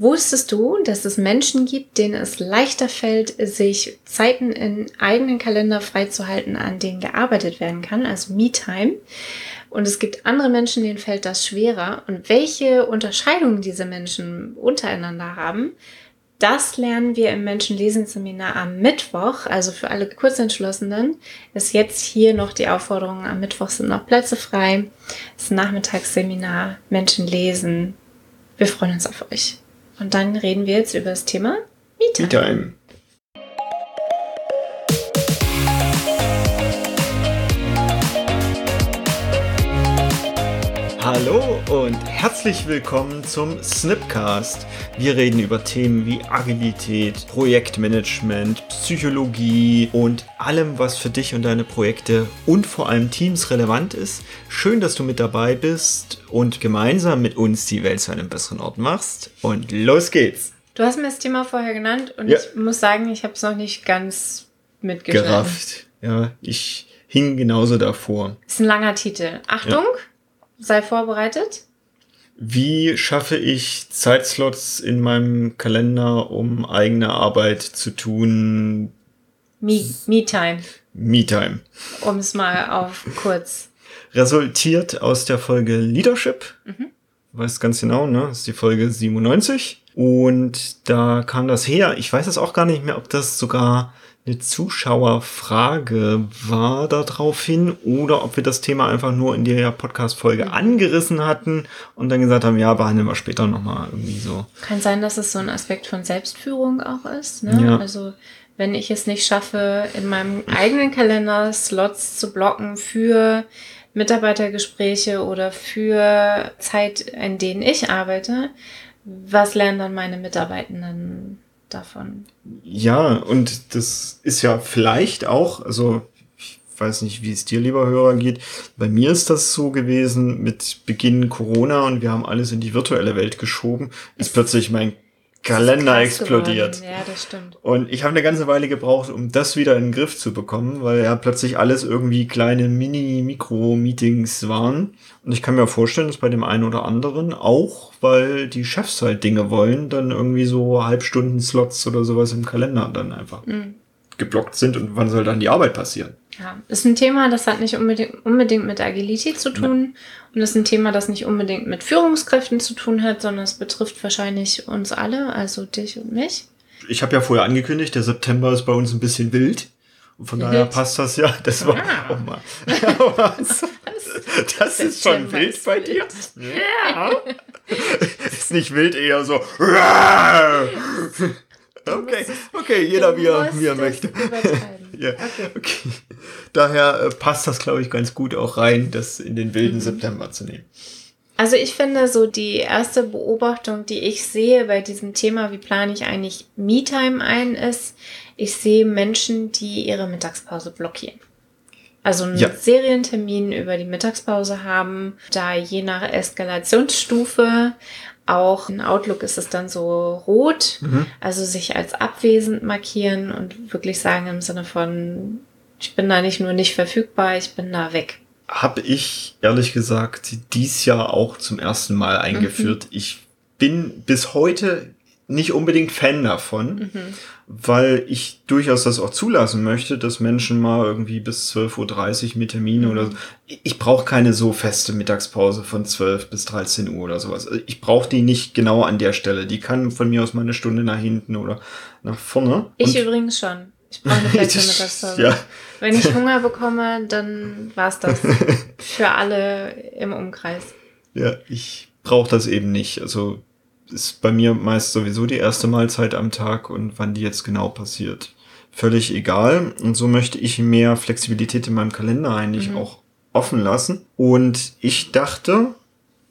Wusstest du, dass es Menschen gibt, denen es leichter fällt, sich Zeiten in eigenen Kalender freizuhalten, an denen gearbeitet werden kann, also Me-Time? Und es gibt andere Menschen, denen fällt das schwerer. Und welche Unterscheidungen diese Menschen untereinander haben, das lernen wir im Menschenlesenseminar am Mittwoch. Also für alle Kurzentschlossenen ist jetzt hier noch die Aufforderung, am Mittwoch sind noch Plätze frei. Das Nachmittagsseminar Menschen lesen. Wir freuen uns auf euch. Und dann reden wir jetzt über das Thema Me-Time. Me-Time. Hallo und herzlich willkommen zum Snipcast. Wir reden über Themen wie Agilität, Projektmanagement, Psychologie und allem, was für dich und deine Projekte und vor allem Teams relevant ist. Schön, dass du mit dabei bist und gemeinsam mit uns die Welt zu einem besseren Ort machst. Und los geht's. Du hast mir das Thema vorher genannt und ja. ich muss sagen, ich habe es noch nicht ganz mitgeschrieben. Gerafft. Ja, ich hing genauso davor. Ist ein langer Titel. Achtung! Ja. Sei vorbereitet. Wie schaffe ich Zeitslots in meinem Kalender, um eigene Arbeit zu tun? Me-Time. Me-Time. Um es mal auf kurz. Resultiert aus der Folge Leadership. Mhm. Weiß ganz genau, ne? Das ist die Folge 97. Und da kam das her. Ich weiß es auch gar nicht mehr, ob das sogar eine Zuschauerfrage war daraufhin oder ob wir das Thema einfach nur in der Podcast-Folge mhm. angerissen hatten und dann gesagt haben, ja, behandeln wir später nochmal irgendwie so. Kann sein, dass es so ein Aspekt von Selbstführung auch ist. Ne? Ja. Also wenn ich es nicht schaffe, in meinem eigenen Kalender Slots zu blocken für Mitarbeitergespräche oder für Zeit, in denen ich arbeite, was lernen dann meine Mitarbeitenden davon. Ja, und das ist ja vielleicht auch, also ich weiß nicht, wie es dir, lieber Hörer, geht. Bei mir ist das so gewesen mit Beginn Corona und wir haben alles in die virtuelle Welt geschoben, ist plötzlich mein Kalender explodiert. Geworden. Ja, das stimmt. Und ich habe eine ganze Weile gebraucht, um das wieder in den Griff zu bekommen, weil ja plötzlich alles irgendwie kleine Mini-Mikro-Meetings waren. Und ich kann mir vorstellen, dass bei dem einen oder anderen auch, weil die Chefs halt Dinge wollen, dann irgendwie so Halbstunden-Slots oder sowas im Kalender dann einfach mhm. geblockt sind und wann soll dann die Arbeit passieren? Ja, ist ein Thema, das hat nicht unbedingt, unbedingt mit Agilität zu tun ja. und ist ein Thema, das nicht unbedingt mit Führungskräften zu tun hat, sondern es betrifft wahrscheinlich uns alle, also dich und mich. Ich habe ja vorher angekündigt, der September ist bei uns ein bisschen wild. Und von wild. daher passt das ja. Das war ah. auch mal. das, das ist schon wild ist bei dir. Ja. ist nicht wild, eher so. Okay, okay, jeder wie er, wie er möchte. ja, okay. okay. Daher äh, passt das, glaube ich, ganz gut auch rein, das in den wilden mhm. September zu nehmen. Also ich finde so die erste Beobachtung, die ich sehe bei diesem Thema, wie plane ich eigentlich Me-Time ein, ist, ich sehe Menschen, die ihre Mittagspause blockieren. Also einen ja. Serientermin über die Mittagspause haben, da je nach Eskalationsstufe auch in Outlook ist es dann so rot, mhm. also sich als abwesend markieren und wirklich sagen im Sinne von, ich bin da nicht nur nicht verfügbar, ich bin da weg. Habe ich ehrlich gesagt dies Jahr auch zum ersten Mal eingeführt. Mhm. Ich bin bis heute nicht unbedingt Fan davon, mhm. weil ich durchaus das auch zulassen möchte, dass Menschen mal irgendwie bis 12.30 Uhr mit Termine mhm. oder so. Ich brauche keine so feste Mittagspause von 12 bis 13 Uhr oder sowas. Also ich brauche die nicht genau an der Stelle. Die kann von mir aus mal eine Stunde nach hinten oder nach vorne. Ich Und übrigens schon. Ich brauche eine feste Mittagspause. ja. Wenn ich Hunger bekomme, dann war's das. Für alle im Umkreis. Ja, ich brauche das eben nicht. Also ist bei mir meist sowieso die erste Mahlzeit am Tag und wann die jetzt genau passiert. Völlig egal. Und so möchte ich mehr Flexibilität in meinem Kalender eigentlich mhm. auch offen lassen. Und ich dachte,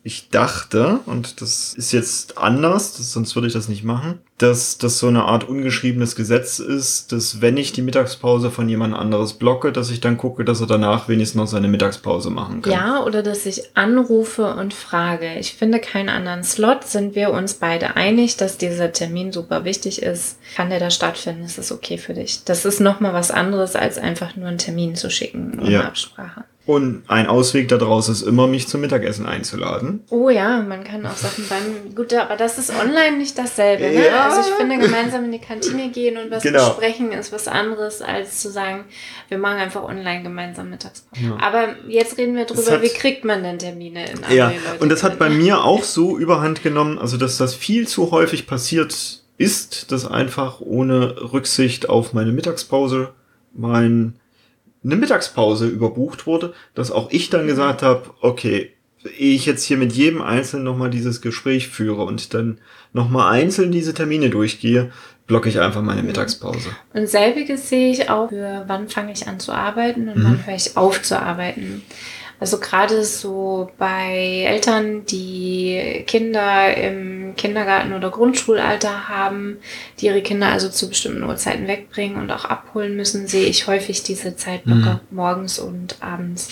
ich dachte, und das ist jetzt anders, das, sonst würde ich das nicht machen, dass das so eine Art ungeschriebenes Gesetz ist, dass wenn ich die Mittagspause von jemand anderes blocke, dass ich dann gucke, dass er danach wenigstens noch seine Mittagspause machen kann. Ja, oder dass ich anrufe und frage. Ich finde keinen anderen Slot. Sind wir uns beide einig, dass dieser Termin super wichtig ist? Kann der da stattfinden? Ist das okay für dich? Das ist nochmal was anderes, als einfach nur einen Termin zu schicken ohne ja. Absprache. Und ein Ausweg daraus ist immer, mich zum Mittagessen einzuladen. Oh ja, man kann auch Sachen beim. Gut, aber das ist online nicht dasselbe. Ne? Ja. Also ich finde, gemeinsam in die Kantine gehen und was Genau. besprechen ist was anderes, als zu sagen, wir machen einfach online gemeinsam Mittagspause. Ja. Aber jetzt reden wir drüber, hat- wie kriegt man denn Termine in Ja, Leute? und das hat bei kennen? mir auch so überhand genommen, also dass das viel zu häufig passiert ist, dass einfach ohne Rücksicht auf meine Mittagspause mein eine Mittagspause überbucht wurde, dass auch ich dann gesagt habe, okay, ehe ich jetzt hier mit jedem Einzelnen nochmal dieses Gespräch führe und dann nochmal einzeln diese Termine durchgehe, blocke ich einfach meine Mittagspause. Und selbiges sehe ich auch für wann fange ich an zu arbeiten und Mhm. wann höre ich auf zu arbeiten. Also gerade so bei Eltern, die Kinder im Kindergarten oder Grundschulalter haben, die ihre Kinder also zu bestimmten Uhrzeiten wegbringen und auch abholen müssen, sehe ich häufig diese Zeitblöcke morgens und abends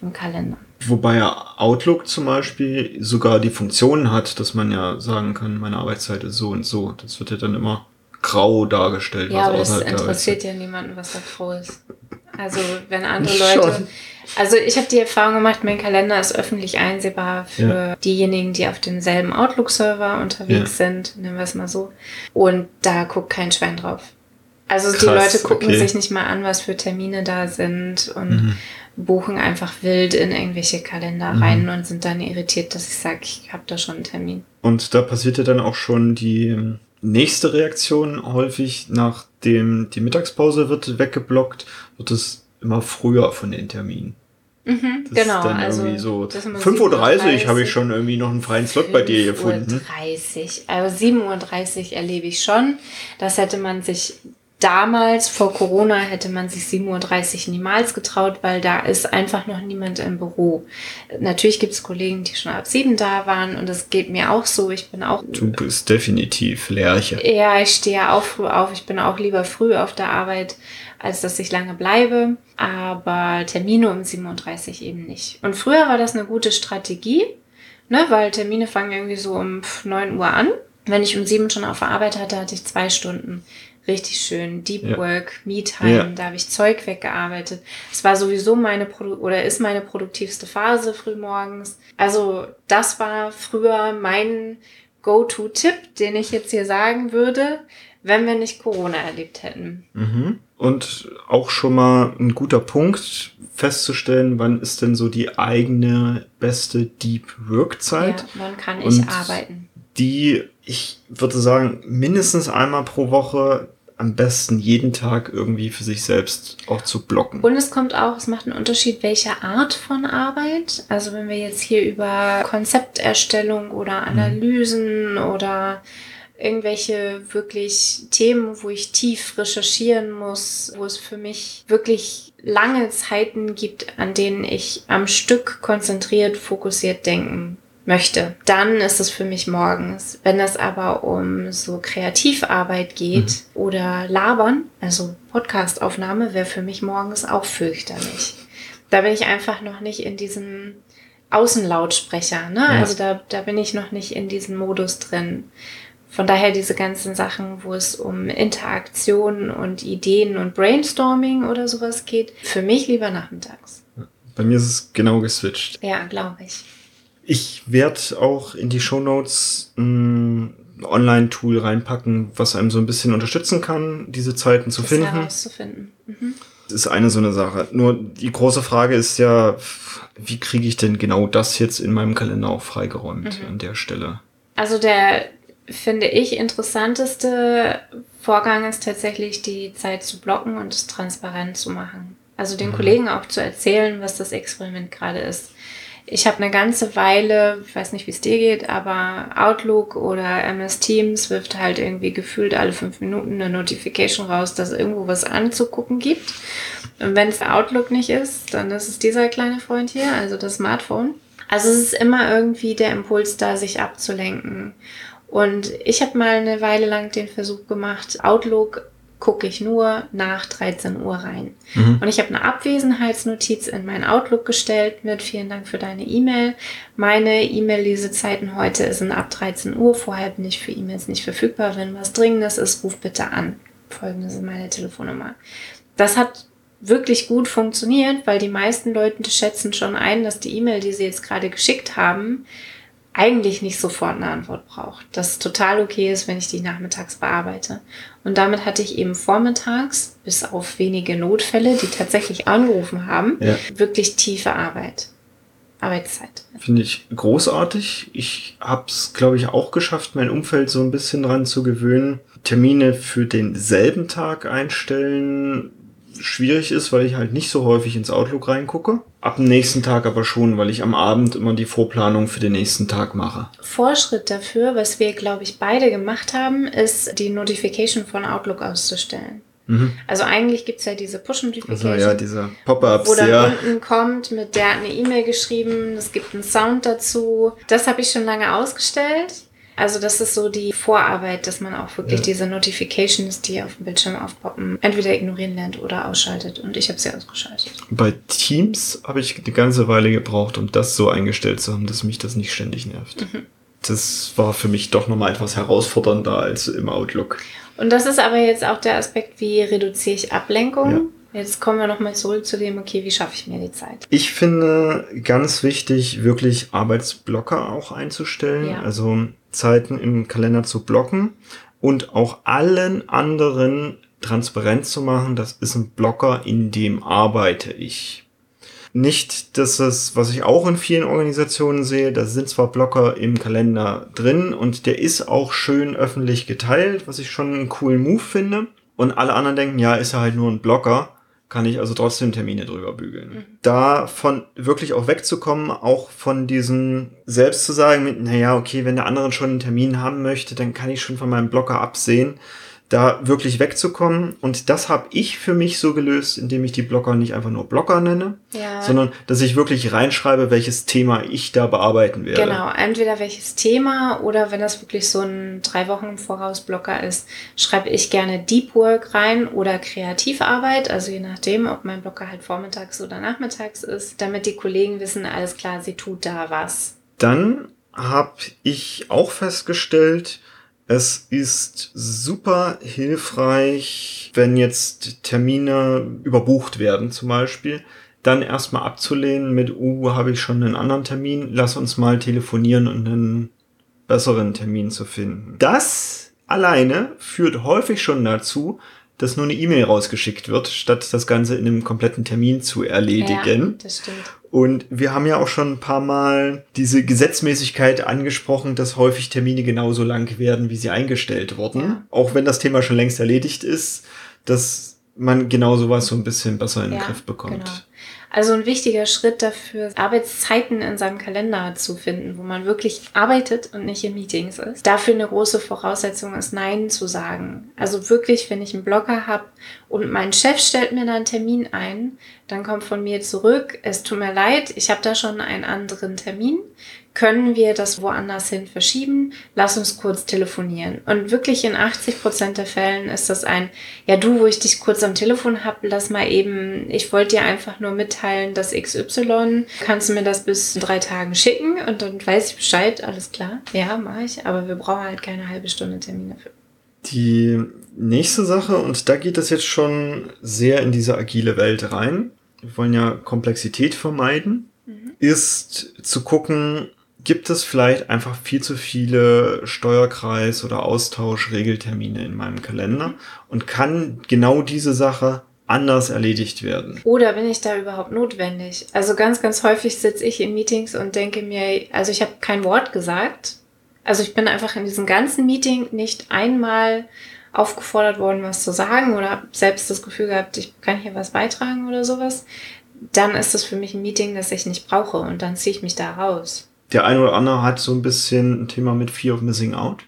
im Kalender. Wobei ja Outlook zum Beispiel sogar die Funktion hat, dass man ja sagen kann, meine Arbeitszeit ist so und so. Das wird ja dann immer grau dargestellt. Ja, aber das interessiert ja niemanden, was da froh ist. Also wenn andere Schon. Leute. Also ich habe die Erfahrung gemacht, mein Kalender ist öffentlich einsehbar für diejenigen, die auf demselben Outlook-Server unterwegs sind, nennen wir es mal so. Und da guckt kein Schwein drauf. Also die Krass, Leute gucken okay. sich nicht mal an, was für Termine da sind und Mhm. buchen einfach wild in irgendwelche Kalender Mhm. rein und sind dann irritiert, dass ich sage, ich habe da schon einen Termin. Und da passiert ja dann auch schon die ähm, nächste Reaktion häufig, nachdem die Mittagspause wird weggeblockt, wird es immer früher von den Terminen. Mhm, Das genau, ist dann also irgendwie so das ist immer 5.30 Uhr habe 7:30. ich schon irgendwie noch einen freien Slot bei dir gefunden. 5.30 Uhr. Also 7.30 Uhr erlebe ich schon. Das hätte man sich damals, vor Corona, hätte man sich 7.30 Uhr niemals getraut, weil da ist einfach noch niemand im Büro. Natürlich gibt es Kollegen, die schon ab 7 da waren und das geht mir auch so. Ich bin auch Du bist definitiv Lerche. ja, ich stehe ja auch früh auf. Ich bin auch lieber früh auf der Arbeit, als dass ich lange bleibe. Aber Termine um 37 eben nicht. Und früher war das eine gute Strategie, ne, weil Termine fangen irgendwie so um 9 Uhr an. Wenn ich um 7 schon auf der Arbeit hatte, hatte ich zwei Stunden. Richtig schön. Deep Ja. Work, Me-Time, Ja. da habe ich Zeug weggearbeitet. Es war sowieso meine Produ oder ist meine produktivste Phase frühmorgens. Also das war früher mein Go-To-Tipp, den ich jetzt hier sagen würde, wenn wir nicht Corona erlebt hätten. Mhm. Und auch schon mal ein guter Punkt festzustellen, wann ist denn so die eigene beste Deep Work Zeit? Ja, wann kann ich Und- arbeiten? Die, ich würde sagen, mindestens einmal pro Woche, am besten jeden Tag irgendwie für sich selbst auch zu blocken. Und es kommt auch, es macht einen Unterschied, welche Art von Arbeit. Also wenn wir jetzt hier über Konzepterstellung oder Analysen oder irgendwelche wirklich Themen, wo ich tief recherchieren muss, wo es für mich wirklich lange Zeiten gibt, an denen ich am Stück konzentriert, fokussiert denken möchte, dann ist es für mich morgens. Wenn es aber um so Kreativarbeit geht oder Labern, also Podcastaufnahme, wäre für mich morgens auch fürchterlich. Da bin ich einfach noch nicht in diesem Außenlautsprecher, ne? Ja. Also da, da bin ich noch nicht in diesem Modus drin. Von daher diese ganzen Sachen, wo es um Interaktion und Ideen und Brainstorming oder sowas geht, für mich lieber nachmittags. Bei mir ist es genau geswitcht. Ja, glaube ich. Ich werde auch in die Shownotes ein Online-Tool reinpacken, was einem so ein bisschen unterstützen kann, diese Zeiten zu Das finden. herauszufinden. Mhm. Das ist eine so eine Sache. Nur die große Frage ist ja, wie kriege ich denn genau das jetzt in meinem Kalender auch freigeräumt Mhm. an der Stelle? Also der, finde ich, interessanteste Vorgang ist tatsächlich die Zeit zu blocken und es transparent zu machen. Also den Kollegen auch zu erzählen, was das Experiment gerade ist. Ich habe eine ganze Weile, ich weiß nicht, wie es dir geht, aber Outlook oder MS Teams wirft halt irgendwie gefühlt alle fünf Minuten eine Notification raus, dass irgendwo was anzugucken gibt. Und wenn es Outlook nicht ist, dann ist es dieser kleine Freund hier, also das Smartphone. Also es ist immer irgendwie der Impuls da, sich abzulenken. Und ich habe mal eine Weile lang den Versuch gemacht, Outlook gucke ich nur nach 13 Uhr rein. Mhm. Und ich habe eine Abwesenheitsnotiz in mein Outlook gestellt mit vielen Dank für deine E-Mail. Meine E-Mail-Lesezeiten heute sind ab 13 Uhr. Vorher bin ich für E-Mails nicht verfügbar. Wenn was Dringendes ist, ruf bitte an. Folgende ist meine Telefonnummer. Das hat wirklich gut funktioniert, weil die meisten Leute schätzen schon ein, dass die E-Mail, die sie jetzt gerade geschickt haben, eigentlich nicht sofort eine Antwort braucht. Dass es total okay ist, wenn ich die nachmittags bearbeite. Und damit hatte ich eben vormittags, bis auf wenige Notfälle, die tatsächlich angerufen haben, ja. wirklich tiefe Arbeit. Arbeitszeit. Finde ich großartig. Ich habe es, glaube ich, auch geschafft, mein Umfeld so ein bisschen dran zu gewöhnen. Termine für denselben Tag einstellen schwierig ist, weil ich halt nicht so häufig ins Outlook reingucke. Ab dem nächsten Tag aber schon, weil ich am Abend immer die Vorplanung für den nächsten Tag mache. Vorschritt dafür, was wir, glaube ich, beide gemacht haben, ist die Notification von Outlook auszustellen. Mhm. Also eigentlich gibt es ja diese Push-Notification. Also ja, diese Pop-ups. Wo dann ja. unten kommt, mit der hat eine E-Mail geschrieben, es gibt einen Sound dazu. Das habe ich schon lange ausgestellt. Also das ist so die Vorarbeit, dass man auch wirklich ja. diese Notifications, die auf dem Bildschirm aufpoppen, entweder ignorieren lernt oder ausschaltet. Und ich habe sie ausgeschaltet. Bei Teams habe ich eine ganze Weile gebraucht, um das so eingestellt zu haben, dass mich das nicht ständig nervt. Mhm. Das war für mich doch nochmal etwas herausfordernder als im Outlook. Und das ist aber jetzt auch der Aspekt, wie reduziere ich Ablenkung? Ja. Jetzt kommen wir nochmal zurück zu dem, okay, wie schaffe ich mir die Zeit? Ich finde ganz wichtig, wirklich Arbeitsblocker auch einzustellen. Ja. Also Zeiten im Kalender zu blocken und auch allen anderen transparent zu machen, das ist ein Blocker, in dem arbeite ich. Nicht, dass es, was ich auch in vielen Organisationen sehe, da sind zwar Blocker im Kalender drin und der ist auch schön öffentlich geteilt, was ich schon einen coolen Move finde. Und alle anderen denken, ja, ist er halt nur ein Blocker kann ich also trotzdem Termine drüber bügeln. Mhm. Davon wirklich auch wegzukommen, auch von diesem selbst zu sagen, naja, okay, wenn der andere schon einen Termin haben möchte, dann kann ich schon von meinem Blocker absehen da wirklich wegzukommen. Und das habe ich für mich so gelöst, indem ich die Blocker nicht einfach nur Blocker nenne, ja. sondern dass ich wirklich reinschreibe, welches Thema ich da bearbeiten werde. Genau, entweder welches Thema oder wenn das wirklich so ein drei Wochen im Voraus Blocker ist, schreibe ich gerne Deep Work rein oder Kreativarbeit, also je nachdem, ob mein Blocker halt vormittags oder nachmittags ist, damit die Kollegen wissen, alles klar, sie tut da was. Dann habe ich auch festgestellt, es ist super hilfreich, wenn jetzt Termine überbucht werden zum Beispiel, dann erstmal abzulehnen mit, uh, habe ich schon einen anderen Termin, lass uns mal telefonieren und einen besseren Termin zu finden. Das alleine führt häufig schon dazu, dass nur eine E-Mail rausgeschickt wird, statt das Ganze in einem kompletten Termin zu erledigen. Ja, das stimmt. Und wir haben ja auch schon ein paar Mal diese Gesetzmäßigkeit angesprochen, dass häufig Termine genauso lang werden, wie sie eingestellt wurden. Ja. Auch wenn das Thema schon längst erledigt ist, dass man genau sowas so ein bisschen besser in den ja, Griff bekommt. Genau. Also ein wichtiger Schritt dafür, Arbeitszeiten in seinem Kalender zu finden, wo man wirklich arbeitet und nicht in Meetings ist. Dafür eine große Voraussetzung ist, Nein zu sagen. Also wirklich, wenn ich einen Blocker habe und mein Chef stellt mir da einen Termin ein, dann kommt von mir zurück, es tut mir leid, ich habe da schon einen anderen Termin können wir das woanders hin verschieben? Lass uns kurz telefonieren. Und wirklich in 80 Prozent der Fällen ist das ein, ja du, wo ich dich kurz am Telefon hab, lass mal eben, ich wollte dir einfach nur mitteilen, dass XY, kannst du mir das bis drei Tagen schicken und dann weiß ich Bescheid, alles klar. Ja, mache ich, aber wir brauchen halt keine halbe Stunde Termin dafür. Die nächste Sache, und da geht es jetzt schon sehr in diese agile Welt rein, wir wollen ja Komplexität vermeiden, mhm. ist zu gucken, gibt es vielleicht einfach viel zu viele Steuerkreis- oder Austauschregeltermine in meinem Kalender und kann genau diese Sache anders erledigt werden. Oder bin ich da überhaupt notwendig? Also ganz, ganz häufig sitze ich in Meetings und denke mir, also ich habe kein Wort gesagt. Also ich bin einfach in diesem ganzen Meeting nicht einmal aufgefordert worden, was zu sagen oder habe selbst das Gefühl gehabt, ich kann hier was beitragen oder sowas. Dann ist das für mich ein Meeting, das ich nicht brauche und dann ziehe ich mich da raus der eine oder andere hat so ein bisschen ein Thema mit Fear of Missing Out.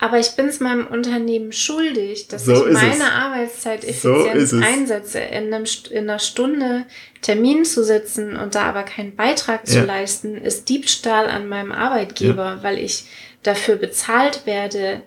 Aber ich bin es meinem Unternehmen schuldig, dass so ich meine es. Arbeitszeit effizient so einsetze, in, einem, in, einer Stunde Termin zu sitzen und da aber keinen Beitrag ja. zu leisten, ist Diebstahl an meinem Arbeitgeber, ja. weil ich dafür bezahlt werde,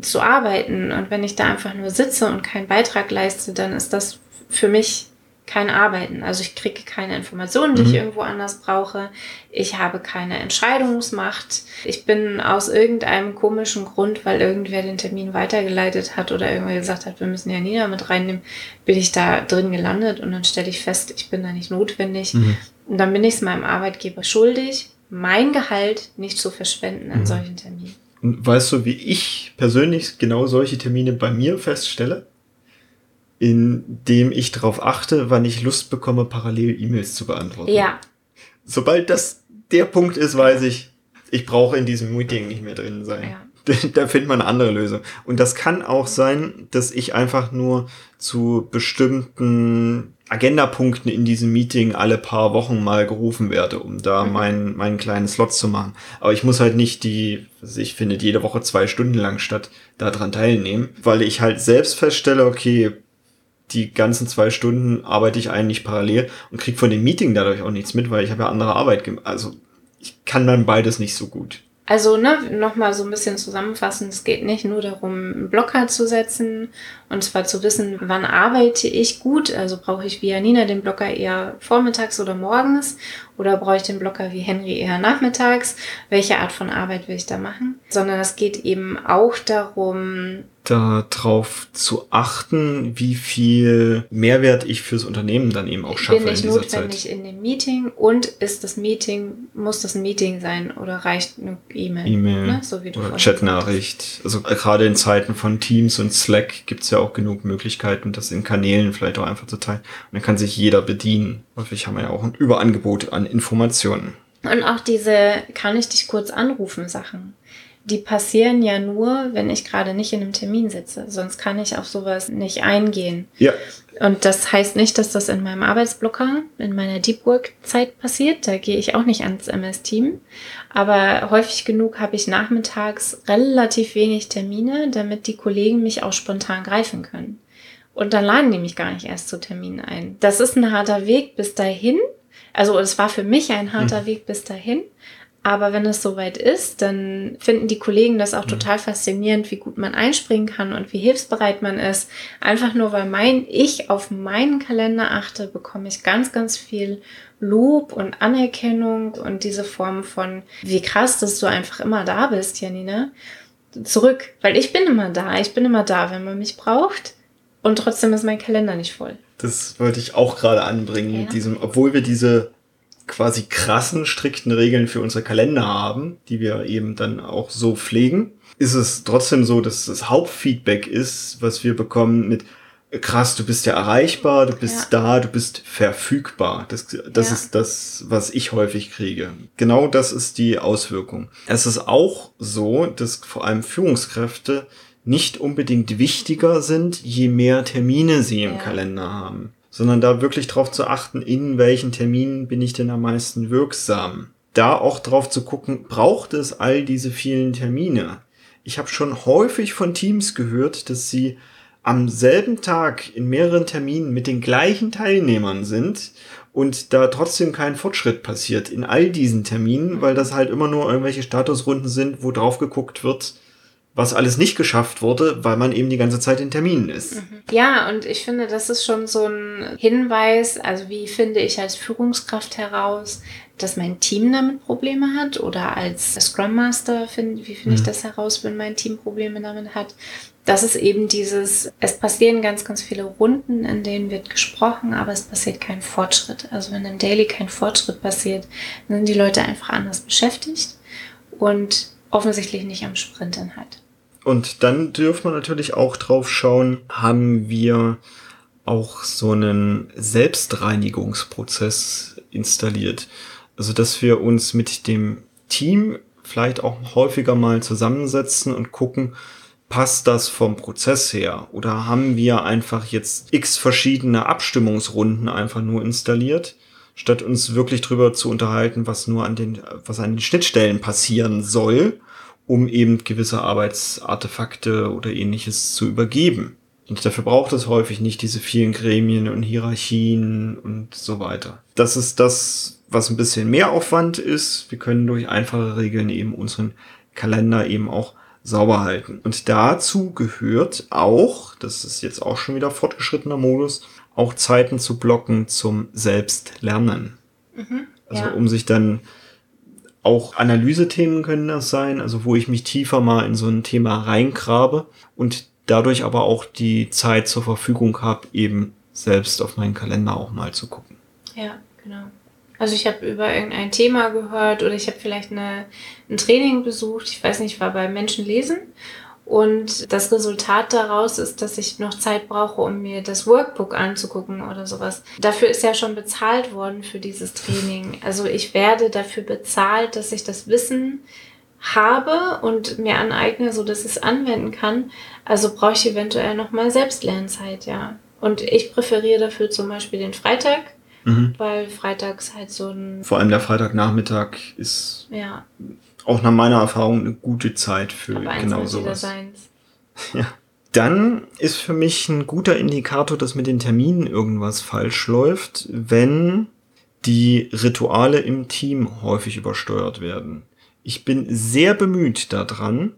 zu arbeiten. Und wenn ich da einfach nur sitze und keinen Beitrag leiste, dann ist das für mich kein Arbeiten. Also ich kriege keine Informationen, die Mhm. ich irgendwo anders brauche. Ich habe keine Entscheidungsmacht. Ich bin aus irgendeinem komischen Grund, weil irgendwer den Termin weitergeleitet hat oder irgendwer gesagt hat, wir müssen Janina mit reinnehmen, bin ich da drin gelandet und dann stelle ich fest, ich bin da nicht notwendig. Mhm. Und dann bin ich es meinem Arbeitgeber schuldig, mein Gehalt nicht zu verschwenden an Mhm. solchen Terminen. Und weißt du, wie ich persönlich genau solche Termine bei mir feststelle? Indem ich darauf achte, wann ich Lust bekomme, parallel E-Mails zu beantworten. Ja, Sobald das der Punkt ist, weiß ich, ich brauche in diesem Meeting nicht mehr drin sein. Ja. Da findet man eine andere Lösung. Und das kann auch sein, dass ich einfach nur zu bestimmten Agendapunkten in diesem Meeting alle paar Wochen mal gerufen werde, um da Mhm. meinen, meinen kleinen Slot zu machen. Aber ich muss halt nicht die, was ich findet jede Woche zwei Stunden lang statt, daran teilnehmen, weil ich halt selbst feststelle, okay, die ganzen zwei Stunden arbeite ich eigentlich parallel und krieg von dem Meeting dadurch auch nichts mit, weil ich habe ja andere Arbeit gemacht. Also ich kann dann beides nicht so gut. Also, ne, nochmal so ein bisschen zusammenfassen. Es geht nicht nur darum, einen Blocker zu setzen und zwar zu wissen, wann arbeite ich gut. Also brauche ich wie Janina den Blocker eher vormittags oder morgens oder brauche ich den Blocker wie Henry eher nachmittags? Welche Art von Arbeit will ich da machen? Sondern es geht eben auch darum, darauf zu achten, wie viel Mehrwert ich fürs Unternehmen dann eben auch schaffe bin in ich dieser notwendig Zeit. in dem Meeting und ist das Meeting, muss das ein Meeting sein oder reicht eine E-Mail? E-Mail ne? so wie du oder Chatnachricht. Also gerade in Zeiten von Teams und Slack gibt's ja auch genug Möglichkeiten, das in Kanälen vielleicht auch einfach zu teilen. Und dann kann sich jeder bedienen. Häufig haben wir ja auch ein Überangebot an Informationen. Und auch diese, kann ich dich kurz anrufen, Sachen. Die passieren ja nur, wenn ich gerade nicht in einem Termin sitze. Sonst kann ich auf sowas nicht eingehen. Ja, Und das heißt nicht, dass das in meinem Arbeitsblocker, in meiner Deep Work-Zeit passiert. Da gehe ich auch nicht ans MS-Team. Aber häufig genug habe ich nachmittags relativ wenig Termine, damit die Kollegen mich auch spontan greifen können. Und dann laden die mich gar nicht erst zu Terminen ein. Das ist ein harter Weg bis dahin. Also es war für mich ein harter Weg bis dahin. Aber wenn es soweit ist, dann finden die Kollegen das auch total faszinierend, wie gut man einspringen kann und wie hilfsbereit man ist. Einfach nur, weil mein ich auf meinen Kalender achte, bekomme ich ganz, ganz viel Lob und Anerkennung und diese Form von, wie krass, dass du einfach immer da bist, Janina, zurück. Weil ich bin immer da. Ich bin immer da, wenn man mich braucht. Und trotzdem ist mein Kalender nicht voll. das wollte ich auch gerade anbringen. Ja. Mit diesem, obwohl wir diese quasi krassen, strikten Regeln für unsere Kalender haben, die wir eben dann auch so pflegen, ist es trotzdem so, dass das Hauptfeedback ist, was wir bekommen mit krass, du bist ja erreichbar, du bist da, du bist verfügbar. Das, das Ja. ist das, was ich häufig kriege. Genau das ist die Auswirkung. Es ist auch so, dass vor allem Führungskräfte nicht unbedingt wichtiger sind, je mehr Termine sie im Ja. Kalender haben, sondern da wirklich drauf zu achten, in welchen Terminen bin ich denn am meisten wirksam. Da auch drauf zu gucken, braucht es all diese vielen Termine? Ich habe schon häufig von Teams gehört, dass sie am selben Tag in mehreren Terminen mit den gleichen Teilnehmern sind und da trotzdem kein Fortschritt passiert in all diesen Terminen, weil das halt immer nur irgendwelche Statusrunden sind, wo drauf geguckt wird, was alles nicht geschafft wurde, weil man eben die ganze Zeit in Terminen ist. Ja, und ich finde, das ist schon so ein Hinweis, also wie finde ich als Führungskraft heraus, dass mein Team damit Probleme hat oder als Scrum Master, find, wie finde ich Mhm. das heraus, wenn mein Team Probleme damit hat? Das ist eben dieses, es passieren ganz, ganz viele Runden, in denen wird gesprochen, aber es passiert kein Fortschritt. Also wenn im Daily kein Fortschritt passiert, dann sind die Leute einfach anders beschäftigt und offensichtlich nicht am Sprintinhalt. Und dann dürfen wir natürlich auch drauf schauen, haben wir auch so einen Selbstreinigungsprozess installiert. Also, dass wir uns mit dem Team vielleicht auch häufiger mal zusammensetzen und gucken, passt das vom Prozess her? Oder haben wir einfach jetzt x verschiedene Abstimmungsrunden einfach nur installiert, statt uns wirklich drüber zu unterhalten, was nur an den, was an den Schnittstellen passieren soll, um eben gewisse Arbeitsartefakte oder ähnliches zu übergeben. Und dafür braucht es häufig nicht diese vielen Gremien und Hierarchien und so weiter. Das ist das, was ein bisschen mehr Aufwand ist. Wir können durch einfache Regeln eben unseren Kalender eben auch sauber halten. Und dazu gehört auch, das ist jetzt auch schon wieder fortgeschrittener Modus, auch Zeiten zu blocken zum Selbstlernen. Mhm, also ja. um sich dann auch Analysethemen können das sein, also wo ich mich tiefer mal in so ein Thema reingrabe und dadurch aber auch die Zeit zur Verfügung habe, eben selbst auf meinen Kalender auch mal zu gucken. Ja, genau. Also ich habe über irgendein Thema gehört oder ich habe vielleicht eine, ein Training besucht, ich weiß nicht, war bei Menschen lesen und das Resultat daraus ist, dass ich noch Zeit brauche, um mir das Workbook anzugucken oder sowas. Dafür ist ja schon bezahlt worden für dieses Training. Also ich werde dafür bezahlt, dass ich das Wissen habe und mir aneigne, so dass ich es anwenden kann. Also brauche ich eventuell nochmal Selbstlernzeit, ja. Und ich präferiere dafür zum Beispiel den Freitag, mhm. weil freitags halt so ein. Vor allem der Freitagnachmittag ist ja auch nach meiner Erfahrung eine gute Zeit für Aber genau sowas. Ja. Dann ist für mich ein guter Indikator, dass mit den Terminen irgendwas falsch läuft, wenn die Rituale im Team häufig übersteuert werden. Ich bin sehr bemüht daran,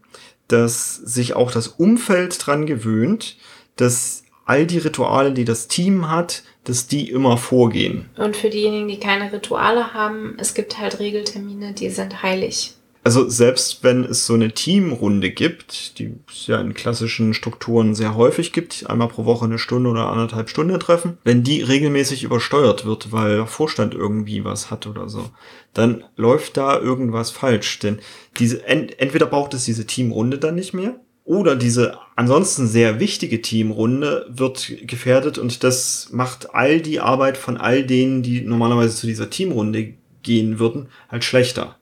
dass sich auch das Umfeld dran gewöhnt, dass all die Rituale, die das Team hat, dass die immer vorgehen. Und für diejenigen, die keine Rituale haben, es gibt halt Regeltermine, die sind heilig also selbst wenn es so eine Teamrunde gibt, die es ja in klassischen Strukturen sehr häufig gibt, einmal pro Woche eine Stunde oder anderthalb Stunden treffen, wenn die regelmäßig übersteuert wird, weil der Vorstand irgendwie was hat oder so, dann läuft da irgendwas falsch. Denn diese, ent, entweder braucht es diese Teamrunde dann nicht mehr, oder diese ansonsten sehr wichtige Teamrunde wird gefährdet und das macht all die Arbeit von all denen, die normalerweise zu dieser Teamrunde gehen würden, halt schlechter.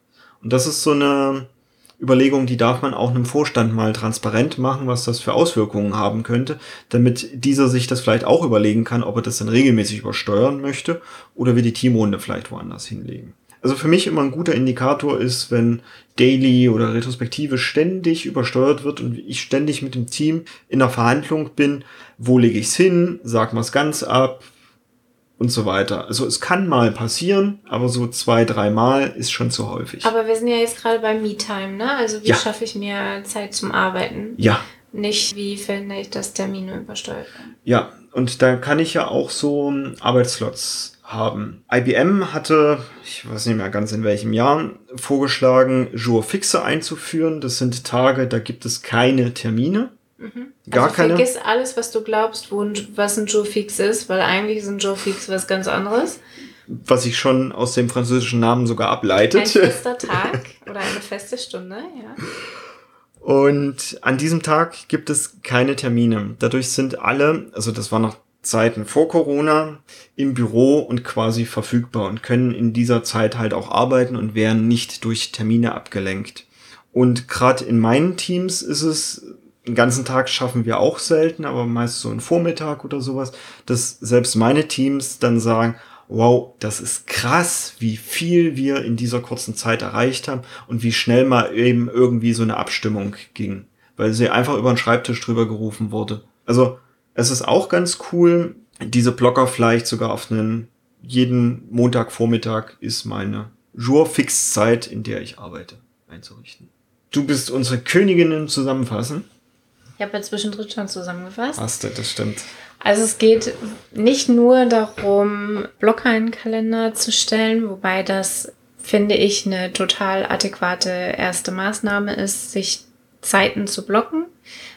Und das ist so eine Überlegung, die darf man auch einem Vorstand mal transparent machen, was das für Auswirkungen haben könnte, damit dieser sich das vielleicht auch überlegen kann, ob er das dann regelmäßig übersteuern möchte oder wir die Teamrunde vielleicht woanders hinlegen. Also für mich immer ein guter Indikator ist, wenn Daily oder Retrospektive ständig übersteuert wird und ich ständig mit dem Team in der Verhandlung bin, wo lege ich's hin, sag mal's ganz ab, und so weiter. Also es kann mal passieren, aber so zwei, dreimal ist schon zu häufig. Aber wir sind ja jetzt gerade bei Me-Time, ne? Also wie ja. schaffe ich mir Zeit zum Arbeiten? Ja. Nicht, wie finde ich, dass Termine übersteuert werden? Ja, und da kann ich ja auch so Arbeitsslots haben. IBM hatte, ich weiß nicht mehr ganz in welchem Jahr, vorgeschlagen, Jour fixe einzuführen. Das sind Tage, da gibt es keine Termine. Mhm. Gar also keine. Vergiss alles, was du glaubst, wo was ein Joe Fix ist, weil eigentlich ist ein Joe Fix was ganz anderes. Was sich schon aus dem französischen Namen sogar ableitet. Ein fester Tag oder eine feste Stunde, ja. Und an diesem Tag gibt es keine Termine. Dadurch sind alle, also das war noch Zeiten vor Corona, im Büro und quasi verfügbar und können in dieser Zeit halt auch arbeiten und werden nicht durch Termine abgelenkt. Und gerade in meinen Teams ist es den ganzen Tag schaffen wir auch selten, aber meist so einen Vormittag oder sowas, dass selbst meine Teams dann sagen, wow, das ist krass, wie viel wir in dieser kurzen Zeit erreicht haben und wie schnell mal eben irgendwie so eine Abstimmung ging, weil sie einfach über den Schreibtisch drüber gerufen wurde. Also es ist auch ganz cool, diese Blocker vielleicht sogar auf einen jeden Montagvormittag ist meine Jour-Fix-Zeit, in der ich arbeite, einzurichten. Du bist unsere Königin im Zusammenfassen. Ich habe ja zwischendrin schon zusammengefasst. Hast du, das stimmt. Also es geht nicht nur darum, Blocker in den Kalender zu stellen, wobei das, finde ich, eine total adäquate erste Maßnahme ist, sich Zeiten zu blocken.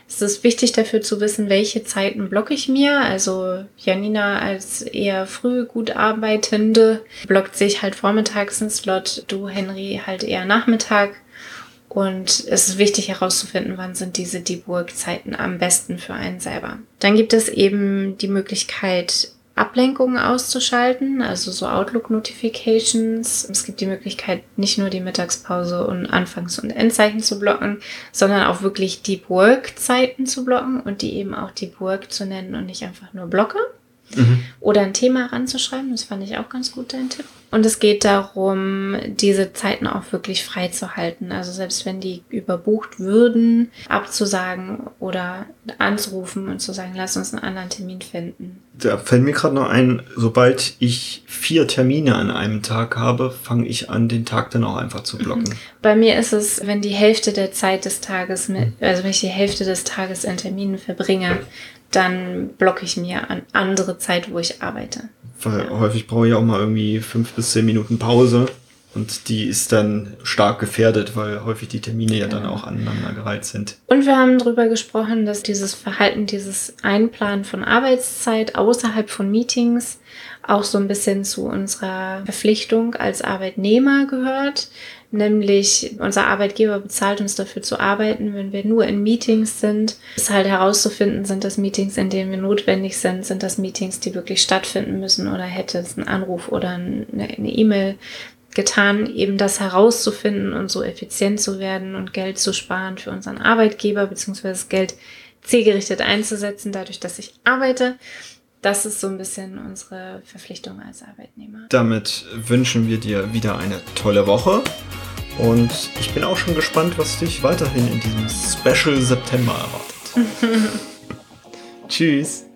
Es ist wichtig dafür zu wissen, welche Zeiten blocke ich mir. Also Janina als eher früh gut arbeitende blockt sich halt vormittags einen Slot, du Henry halt eher Nachmittag. Und es ist wichtig herauszufinden, wann sind diese Deep Work Zeiten am besten für einen selber. Dann gibt es eben die Möglichkeit, Ablenkungen auszuschalten, also so Outlook Notifications. Es gibt die Möglichkeit, nicht nur die Mittagspause und Anfangs- und Endzeichen zu blocken, sondern auch wirklich Deep Work Zeiten zu blocken und die eben auch Deep Work zu nennen und nicht einfach nur Blocker. Mhm. Oder ein Thema ranzuschreiben, das fand ich auch ganz gut, dein Tipp. Und es geht darum, diese Zeiten auch wirklich freizuhalten. Also selbst wenn die überbucht würden, abzusagen oder anzurufen und zu sagen, lass uns einen anderen Termin finden. Da fällt mir gerade noch ein, sobald ich vier Termine an einem Tag habe, fange ich an, den Tag dann auch einfach zu blocken. Mhm. Bei mir ist es, wenn die Hälfte der Zeit des Tages, mit, also wenn ich die Hälfte des Tages in Terminen verbringe, dann blocke ich mir an andere Zeit, wo ich arbeite. Weil ja. häufig brauche ich auch mal irgendwie fünf bis zehn Minuten Pause. Und die ist dann stark gefährdet, weil häufig die Termine ja dann auch aneinander gereiht sind. Und wir haben darüber gesprochen, dass dieses Verhalten, dieses Einplanen von Arbeitszeit außerhalb von Meetings auch so ein bisschen zu unserer Verpflichtung als Arbeitnehmer gehört nämlich unser Arbeitgeber bezahlt uns dafür zu arbeiten, wenn wir nur in Meetings sind. Ist halt herauszufinden, sind das Meetings, in denen wir notwendig sind, sind das Meetings, die wirklich stattfinden müssen oder hätte es einen Anruf oder eine E-Mail getan, eben das herauszufinden und so effizient zu werden und Geld zu sparen für unseren Arbeitgeber, beziehungsweise das Geld zielgerichtet einzusetzen, dadurch, dass ich arbeite. Das ist so ein bisschen unsere Verpflichtung als Arbeitnehmer. Damit wünschen wir dir wieder eine tolle Woche. Und ich bin auch schon gespannt, was dich weiterhin in diesem Special September erwartet. Tschüss.